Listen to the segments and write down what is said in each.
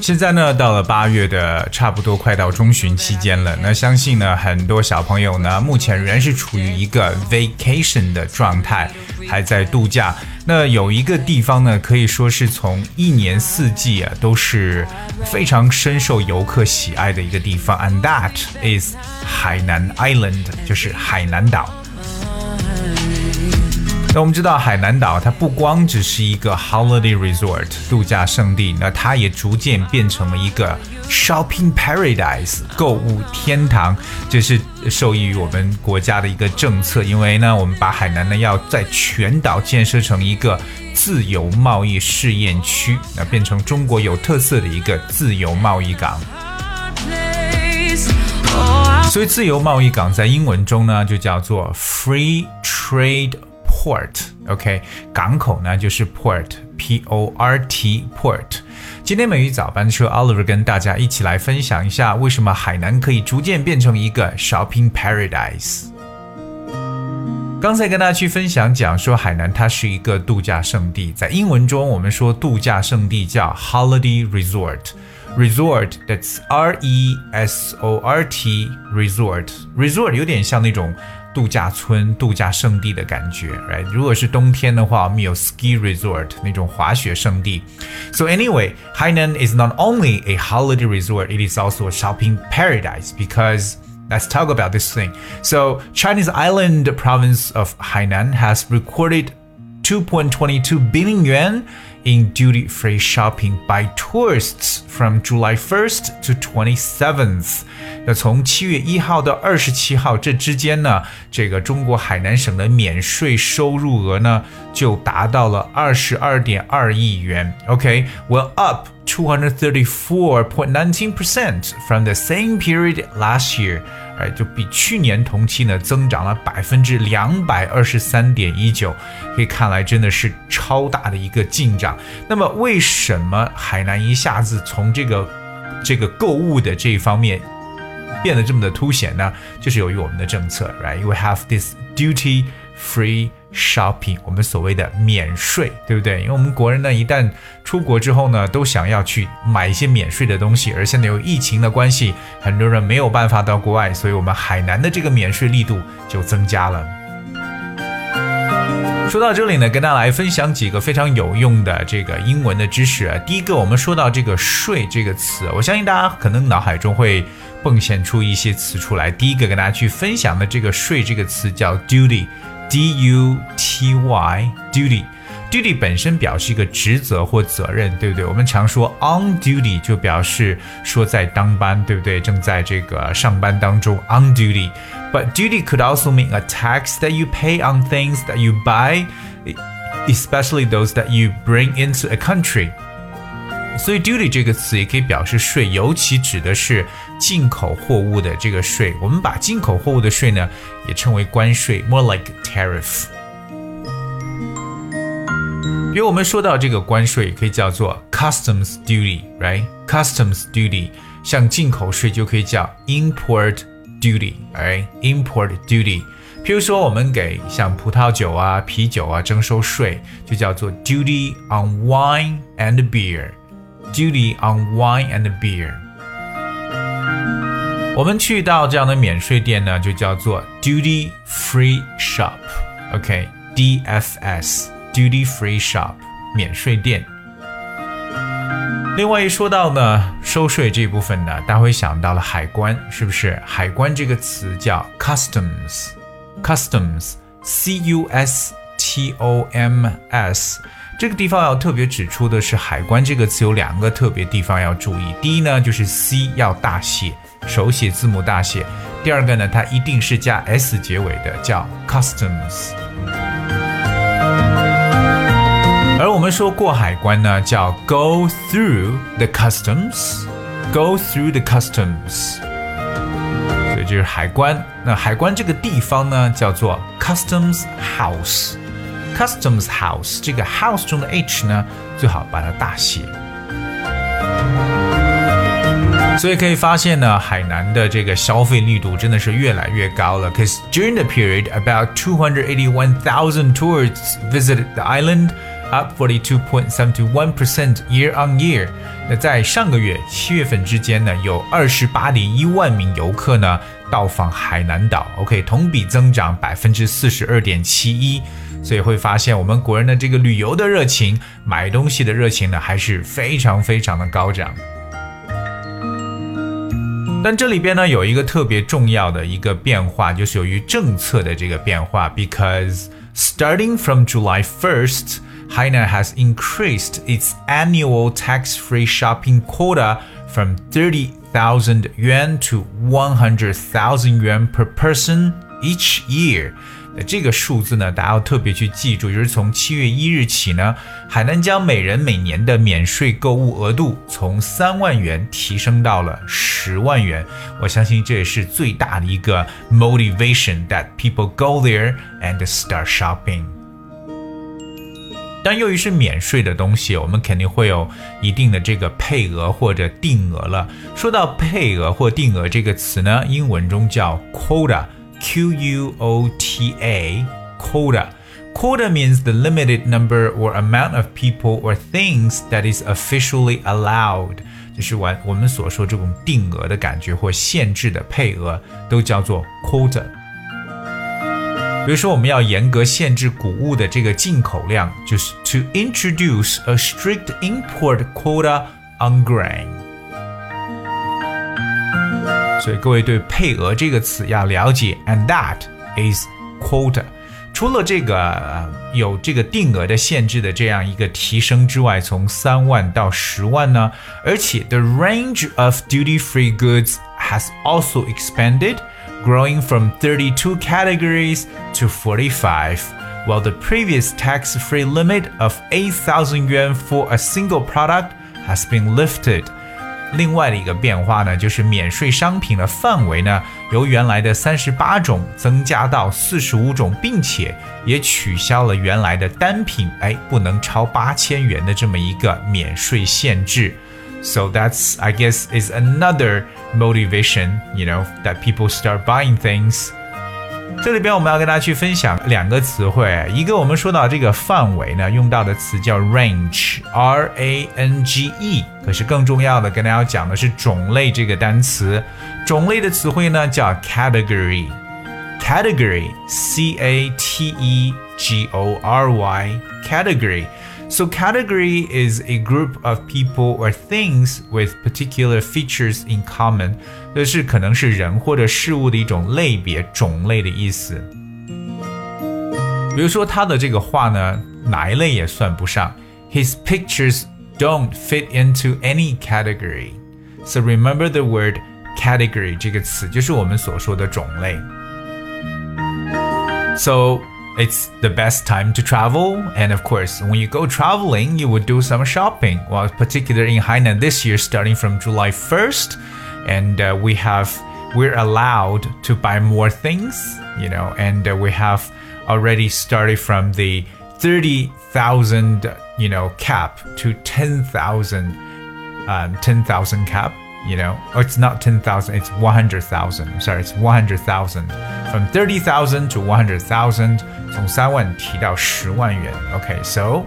现在呢，到了八月的差不多快到中旬期间了。那相信呢，很多小朋友呢，目前仍然是处于一个 vacation 的状态，还在度假。那有一个地方呢，可以说是从一年四季啊，都是非常深受游客喜爱的一个地方，and that is 海南 Island，就是海南岛。那我们知道海南岛它不光只是一个 holiday resort 度假胜地，那它也逐渐变成了一个 shopping paradise 购物天堂。这是受益于我们国家的一个政策，因为呢，我们把海南呢要在全岛建设成一个自由贸易试验区，那变成中国有特色的一个自由贸易港。所以自由贸易港在英文中呢就叫做 free trade。port，OK，港口呢就是 port，P O R T port。今天美语早班车 Oliver 跟大家一起来分享一下，为什么海南可以逐渐变成一个 shopping paradise。刚才跟大家去分享讲说，海南它是一个度假胜地，在英文中我们说度假胜地叫 holiday resort，resort that's R E S O R T resort，resort 有点像那种。 度假村、度假胜地的感觉，right？如果是冬天的话，我们有 ski resort 那种滑雪胜地。So anyway, Hainan is not only a holiday resort, it is also a shopping paradise because let's talk about this thing. So Chinese island province of Hainan has recorded 2.22 billion yuan in duty free shopping by tourists from July 1st to 27th。那从七月一号到二十七号这之间呢，这个中国海南省的免税收入额呢就达到了二十二点二亿元。OK，well、okay? up 234.19% from the same period last year。哎，就比去年同期呢增长了百分之两百二十三点一九，可以看来真的是超大的一个进 那么，为什么海南一下子从这个这个购物的这一方面变得这么的凸显呢？就是由于我们的政策，right？We have this duty free。shopping，我们所谓的免税，对不对？因为我们国人呢，一旦出国之后呢，都想要去买一些免税的东西，而现在有疫情的关系，很多人没有办法到国外，所以我们海南的这个免税力度就增加了。说到这里呢，跟大家来分享几个非常有用的这个英文的知识。啊第一个，我们说到这个“税”这个词，我相信大家可能脑海中会蹦现出一些词出来。第一个跟大家去分享的这个“税”这个词叫 duty，d u t y，duty duty duty 本身表示一个职责或责任，对不对？我们常说 on duty 就表示说在当班，对不对？正在这个上班当中 on duty。But duty could also mean a tax that you pay on things that you buy, especially those that you bring into a country. 所以 duty 这个词也可以表示税，尤其指的是进口货物的这个税。我们把进口货物的税呢，也称为关税，more like tariff。 比如我们说到这个关税，可以叫做 customs duty，right？customs duty，像进口税就可以叫 import duty，right？import duty。譬如说，我们给像葡萄酒啊、啤酒啊征收税，就叫做 duty on wine and beer。duty on wine and beer。我们去到这样的免税店呢，就叫做 duty free shop。 Duty free shop，免税店。另外一说到呢，收税这部分呢，大家会想到了海关，是不是？海关这个词叫 customs，customs，C U S T O M S。这个地方要特别指出的是，海关这个词有两个特别地方要注意。第一呢，就是 C 要大写，手写字母大写；第二个呢，它一定是加 S 结尾的，叫 customs。们说过海关呢，叫 go through the customs，go through the customs，所以就是海关。那海关这个地方呢，叫做 customs house。Customs House 这个 house 中的 h 呢，最好把它大写。 所以可以发现呢，海南的这个消费力度真的是越来越高了。Cause during the period, about 281,000 tourists visited the island. Up forty two point seventy one percent year on year。那在上个月七月份之间呢，有二十八点一万名游客呢到访海南岛。OK，同比增长百分之四十二点七一。所以会发现，我们国人的这个旅游的热情、买东西的热情呢，还是非常非常的高涨。但这里边呢，有一个特别重要的一个变化，就是由于政策的这个变化，because starting from July first。Hainan has increased its annual tax-free shopping quota from 30,000 yuan to 100,000 yuan per person each year. 那这个数字呢，大家要特别去记住，就是从七月一日起呢，海南将每人每年的免税购物额度从三万元提升到了十万元。我相信这也是最大的一个 motivation that people go there and start shopping. 但由于是免税的东西，我们肯定会有一定的这个配额或者定额了。说到配额或定额这个词呢，英文中叫 quota，q u o t a，quota。Quota means the limited number or amount of people or things that is officially allowed，就是完我们所说这种定额的感觉或限制的配额，都叫做 quota。比如说，我们要严格限制谷物的这个进口量，就是 to introduce a strict import quota on grain。所以各位对配额这个词要了解，and that is quota。除了这个有这个定额的限制的这样一个提升之外，从三万到十万呢，而且 the range of duty-free goods has also expanded growing from 32 categories to 45, while the previous tax free limit of 8,000 yuan for a single product has been lifted. 另外的一个变化呢，就是免税商品的范围呢，由原来的三十八种增加到四十五种，并且也取消了原来的单品哎不能超八千元的这么一个免税限制。 so that's, I guess, is another motivation, you know, that people start buying things. 这里边我们要跟大家去分享两个词汇，一个我们说到这个范围呢，用到的词叫 range，r a n g e。可是更重要的，跟大家讲的是种类这个单词。种类的词汇呢叫 category，category，c a t e g o r y，category。 So, category is a group of people or things with particular features in common，这是可能是人或者事物的一种类别、种类的意思。比如说他的这个画呢，哪一类也算不上。His pictures don't fit into any category. So remember the word category 这个词，就是我们所说的种类。So it's the best time to travel. And of course, when you go traveling, you would do some shopping. Well, particularly in Hainan this year, starting from July 1st, and uh, we have we're allowed to buy more things, you know, and uh, we have already started from the 30,000, you know, cap to 10,000, um, 10,000 cap you know, or it's not 10,000, it's 100,000. Sorry, it's 100,000. From 30,000 to 100,000, 从三万提到十万元. Okay, so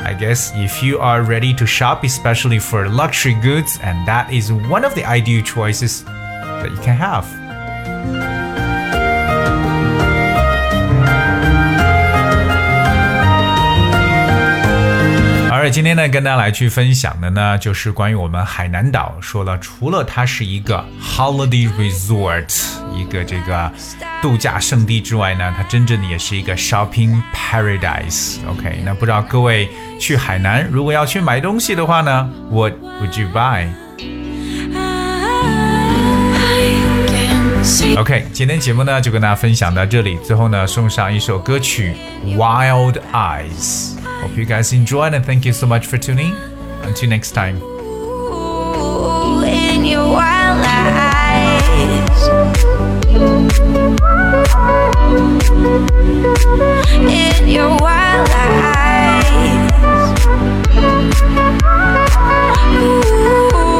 I guess if you are ready to shop, especially for luxury goods, and that is one of the ideal choices that you can have. 而今天呢，跟大家来去分享的呢，就是关于我们海南岛。说了，除了它是一个 holiday resort，一个这个度假胜地之外呢，它真正的也是一个 shopping paradise。OK，那不知道各位去海南，如果要去买东西的话呢，What would you buy？OK，今天节目呢就跟大家分享到这里。最后呢，送上一首歌曲《Wild Eyes》。Hope you guys enjoyed and thank you so much for tuning. Until next time. In your wild eyes. Ooh,